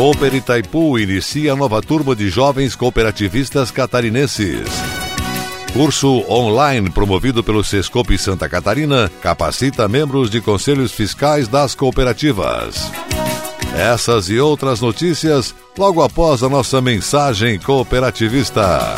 Cooper Itaipu inicia nova turma de jovens cooperativistas catarinenses. Curso online promovido pelo Sescope Santa Catarina capacita membros de conselhos fiscais das cooperativas. Essas e outras notícias logo após a nossa mensagem cooperativista.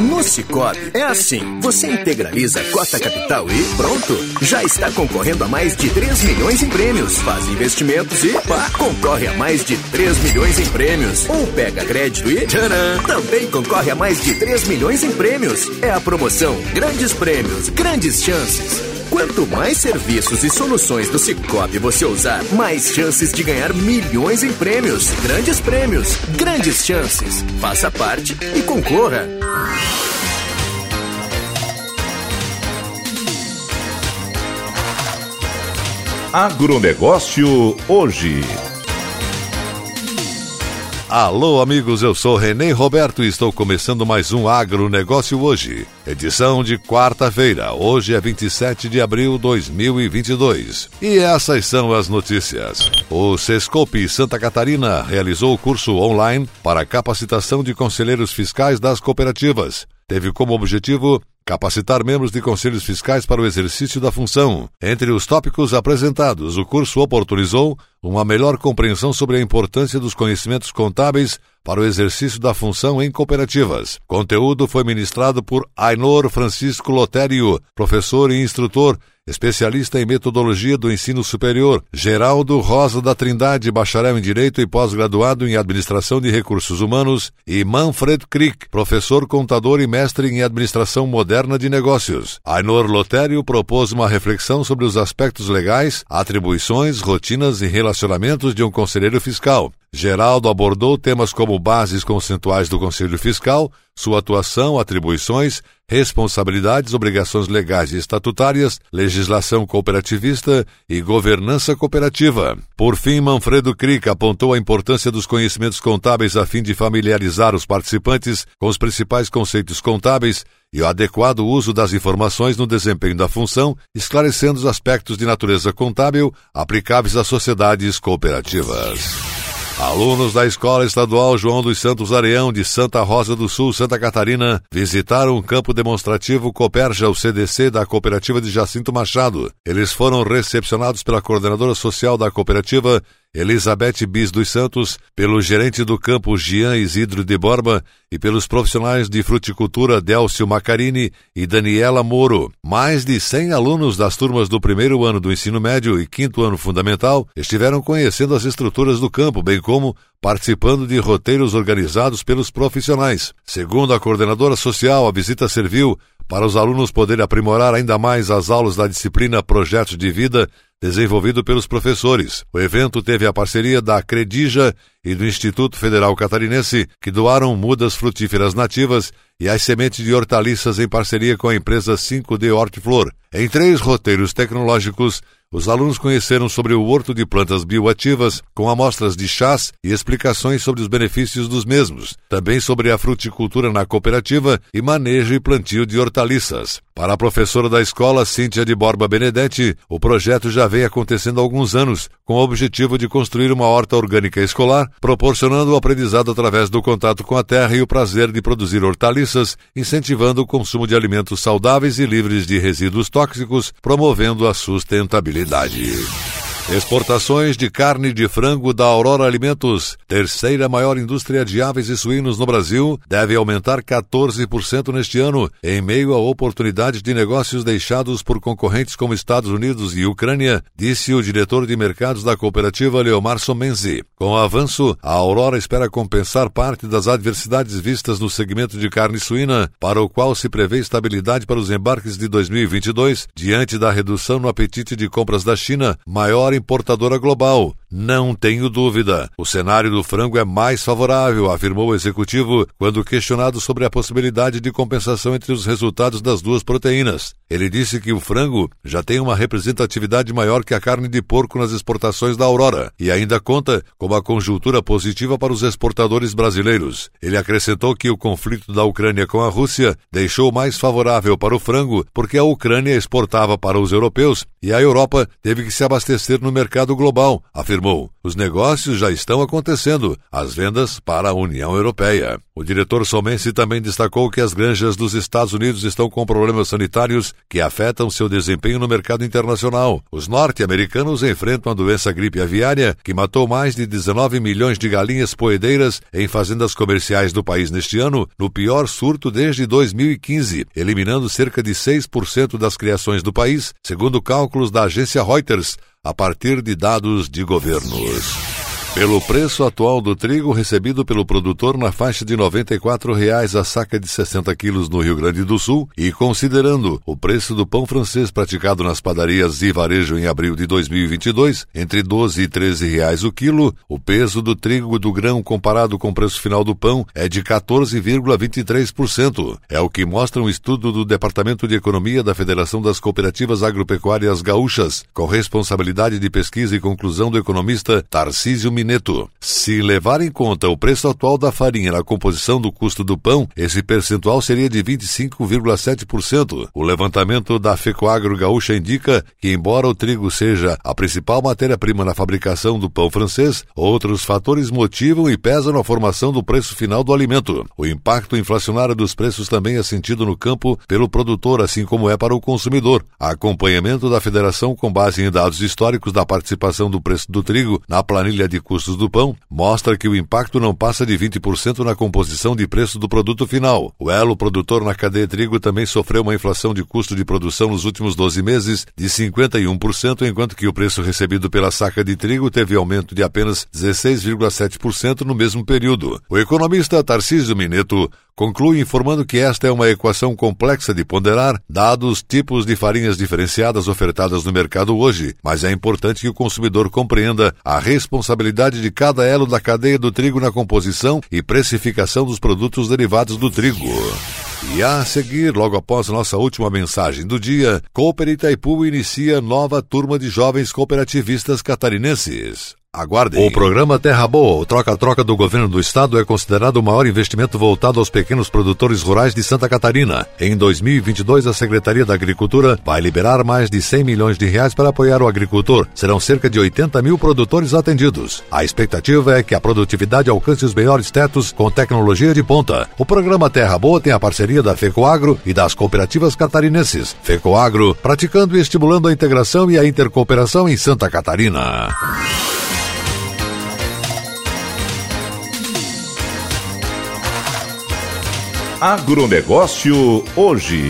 No Cicobi é assim: você integraliza a cota capital e pronto, já está concorrendo a mais de 3 milhões em prêmios. Faz investimentos e pá, concorre a mais de 3 milhões em prêmios. Ou pega crédito e tcharam, também concorre a mais de 3 milhões em prêmios. É a promoção Grandes Prêmios, Grandes Chances. Quanto mais serviços e soluções do Cicobi você usar, mais chances de ganhar milhões em prêmios. Grandes prêmios, grandes chances. Faça parte e concorra. Agronegócio hoje. Alô, amigos, eu sou Renê Roberto e estou começando mais um Agronegócio hoje. Edição de quarta-feira, hoje é 27 de abril de 2022. E essas são as notícias. O Sescope Santa Catarina realizou o curso online para capacitação de conselheiros fiscais das cooperativas. Teve como objetivo capacitar membros de conselhos fiscais para o exercício da função. Entre os tópicos apresentados, o curso oportunizou uma melhor compreensão sobre a importância dos conhecimentos contábeis para o exercício da função em cooperativas. Conteúdo foi ministrado por Ainor Francisco Lotério, professor e instrutor, especialista em metodologia do ensino superior, Geraldo Rosa da Trindade, bacharel em Direito e pós-graduado em Administração de Recursos Humanos, e Manfred Crick, professor contador e mestre em Administração Moderna de Negócios. Ainor Lotério propôs uma reflexão sobre os aspectos legais, atribuições, rotinas e relacionamentos de um conselheiro fiscal. Geraldo abordou temas como bases conceituais do Conselho Fiscal, sua atuação, atribuições, responsabilidades, obrigações legais e estatutárias, legislação cooperativista e governança cooperativa. Por fim, Manfredo Crick apontou a importância dos conhecimentos contábeis a fim de familiarizar os participantes com os principais conceitos contábeis e o adequado uso das informações no desempenho da função, esclarecendo os aspectos de natureza contábil aplicáveis às sociedades cooperativas. Alunos da Escola Estadual João dos Santos Areão de Santa Rosa do Sul, Santa Catarina, visitaram o campo demonstrativo Coperja, o CDC da cooperativa de Jacinto Machado. Eles foram recepcionados pela coordenadora social da cooperativa, Elizabeth Bis dos Santos, pelo gerente do campo Gian Isidro de Borba e pelos profissionais de fruticultura Delcio Macarini e Daniela Moro. Mais de 100 alunos das turmas do primeiro ano do ensino médio e quinto ano fundamental estiveram conhecendo as estruturas do campo, bem como participando de roteiros organizados pelos profissionais. Segundo a coordenadora social, a visita serviu para os alunos poderem aprimorar ainda mais as aulas da disciplina Projetos de Vida desenvolvido pelos professores. O evento teve a parceria da Credija e do Instituto Federal Catarinense, que doaram mudas frutíferas nativas e as sementes de hortaliças em parceria com a empresa 5D Hortiflor. Em três roteiros tecnológicos, os alunos conheceram sobre o horto de plantas bioativas, com amostras de chás e explicações sobre os benefícios dos mesmos, também sobre a fruticultura na cooperativa e manejo e plantio de hortaliças. Para a professora da escola, Cíntia de Borba Benedetti, o projeto já vem acontecendo há alguns anos, com o objetivo de construir uma horta orgânica escolar, proporcionando o aprendizado através do contato com a terra e o prazer de produzir hortaliças, incentivando o consumo de alimentos saudáveis e livres de resíduos tóxicos, promovendo a sustentabilidade. Exportações de carne de frango da Aurora Alimentos, terceira maior indústria de aves e suínos no Brasil, deve aumentar 14% neste ano, em meio a oportunidades de negócios deixados por concorrentes como Estados Unidos e Ucrânia, disse o diretor de mercados da cooperativa Leomar Somenzi. Com o avanço, a Aurora espera compensar parte das adversidades vistas no segmento de carne suína, para o qual se prevê estabilidade para os embarques de 2022, diante da redução no apetite de compras da China, maior importadora global. Não tenho dúvida. O cenário do frango é mais favorável, afirmou o executivo quando questionado sobre a possibilidade de compensação entre os resultados das duas proteínas. Ele disse que o frango já tem uma representatividade maior que a carne de porco nas exportações da Aurora e ainda conta com uma conjuntura positiva para os exportadores brasileiros. Ele acrescentou que o conflito da Ucrânia com a Rússia deixou mais favorável para o frango porque a Ucrânia exportava para os europeus e a Europa teve que se abastecer no mercado global, afirmou. Os negócios já estão acontecendo, as vendas para a União Europeia. O diretor Somense também destacou que as granjas dos Estados Unidos estão com problemas sanitários que afetam seu desempenho no mercado internacional. Os norte-americanos enfrentam a doença gripe aviária, que matou mais de 19 milhões de galinhas poedeiras em fazendas comerciais do país neste ano, no pior surto desde 2015, eliminando cerca de 6% das criações do país, segundo cálculos da agência Reuters, a partir de dados de governos. Pelo preço atual do trigo recebido pelo produtor na faixa de R$ 94,00 a saca de 60 quilos no Rio Grande do Sul e considerando o preço do pão francês praticado nas padarias e varejo em abril de 2022, entre 12 e 13 reais o quilo, o peso do trigo do grão comparado com o preço final do pão é de 14,23%. É o que mostra um estudo do Departamento de Economia da Federação das Cooperativas Agropecuárias Gaúchas, com responsabilidade de pesquisa e conclusão do economista Tarcísio Mineto. Se levar em conta o preço atual da farinha na composição do custo do pão, esse percentual seria de 25,7%. O levantamento da Fecoagro Gaúcha indica que, embora o trigo seja a principal matéria-prima na fabricação do pão francês, outros fatores motivam e pesam na formação do preço final do alimento. O impacto inflacionário dos preços também é sentido no campo pelo produtor, assim como é para o consumidor. Acompanhamento da federação com base em dados históricos da participação do preço do trigo na planilha de custos do pão mostra que o impacto não passa de 20% na composição de preço do produto final. O elo produtor na cadeia trigo também sofreu uma inflação de custo de produção nos últimos 12 meses de 51%, enquanto que o preço recebido pela saca de trigo teve aumento de apenas 16,7% no mesmo período. O economista Tarcísio Mineto conclui informando que esta é uma equação complexa de ponderar, dados os tipos de farinhas diferenciadas ofertadas no mercado hoje, mas é importante que o consumidor compreenda a responsabilidade de cada elo da cadeia do trigo na composição e precificação dos produtos derivados do trigo. E a seguir, logo após nossa última mensagem do dia, Cooper Itaipu inicia nova turma de jovens cooperativistas catarinenses. Aguardem. O programa Terra Boa, o troca-troca do governo do estado, é considerado o maior investimento voltado aos pequenos produtores rurais de Santa Catarina. Em 2022, a Secretaria da Agricultura vai liberar mais de 100 milhões de reais para apoiar o agricultor. Serão cerca de 80 mil produtores atendidos. A expectativa é que a produtividade alcance os melhores tetos com tecnologia de ponta. O programa Terra Boa tem a parceria da FECOAGRO e das cooperativas catarinenses. FECOAGRO, praticando e estimulando a integração e a intercooperação em Santa Catarina. Agronegócio hoje.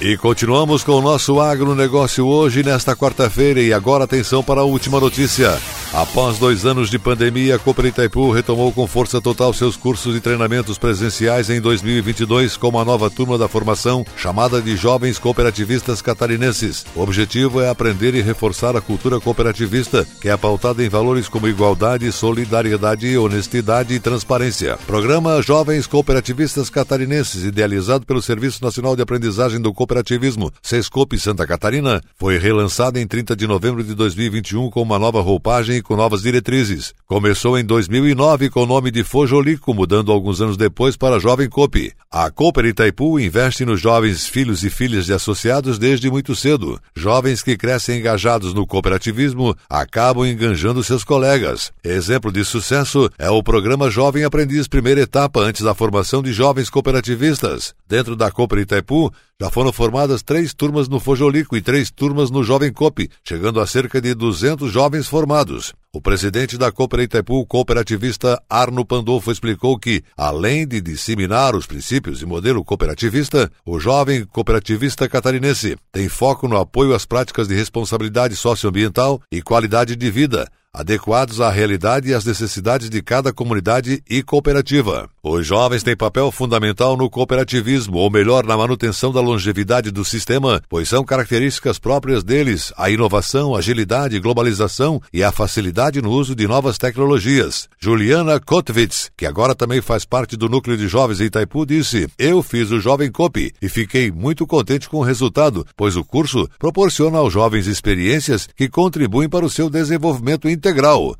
E continuamos com o nosso agronegócio hoje, nesta quarta-feira. E agora atenção para a última notícia. Após dois anos de pandemia, a Cooper Itaipu retomou com força total seus cursos e treinamentos presenciais em 2022 com uma nova turma da formação chamada de Jovens Cooperativistas Catarinenses. O objetivo é aprender e reforçar a cultura cooperativista, que é pautada em valores como igualdade, solidariedade, honestidade e transparência. Programa Jovens Cooperativistas Catarinenses, idealizado pelo Serviço Nacional de Aprendizagem do Cooperativismo, Sescope Santa Catarina, foi relançado em 30 de novembro de 2021 com uma nova roupagem com novas diretrizes. Começou em 2009 com o nome de Fojolico, mudando alguns anos depois para Jovem Coop. A Cooper Itaipu investe nos jovens filhos e filhas de associados desde muito cedo. Jovens que crescem engajados no cooperativismo acabam enganjando seus colegas. Exemplo de sucesso é o programa Jovem Aprendiz Primeira Etapa antes da formação de jovens cooperativistas. Dentro da Cooper Itaipu, já foram formadas três turmas no Fojolico e três turmas no Jovem Cop, chegando a cerca de 200 jovens formados. O presidente da Cooper Itaipu, cooperativista Arno Pandolfo, explicou que, além de disseminar os princípios e modelo cooperativista, o jovem cooperativista catarinense tem foco no apoio às práticas de responsabilidade socioambiental e qualidade de vida, adequados à realidade e às necessidades de cada comunidade e cooperativa. Os jovens têm papel fundamental no cooperativismo, ou melhor, na manutenção da longevidade do sistema, pois são características próprias deles a inovação, agilidade, globalização e a facilidade no uso de novas tecnologias. Juliana Kotvitz, que agora também faz parte do núcleo de jovens em Itaipu, disse: Eu fiz o Jovem Cop e fiquei muito contente com o resultado, pois o curso proporciona aos jovens experiências que contribuem para o seu desenvolvimento.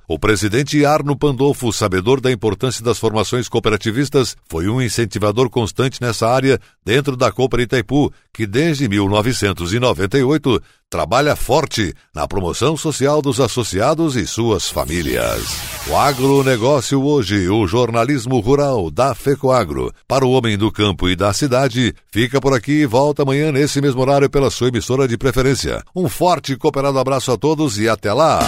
O presidente Arno Pandolfo, sabedor da importância das formações cooperativistas, foi um incentivador constante nessa área dentro da Cooper Itaipu, que desde 1998 trabalha forte na promoção social dos associados e suas famílias. O agronegócio hoje, o jornalismo rural da FECOAGro, para o homem do campo e da cidade, fica por aqui e volta amanhã nesse mesmo horário pela sua emissora de preferência. Um forte e cooperado abraço a todos e até lá!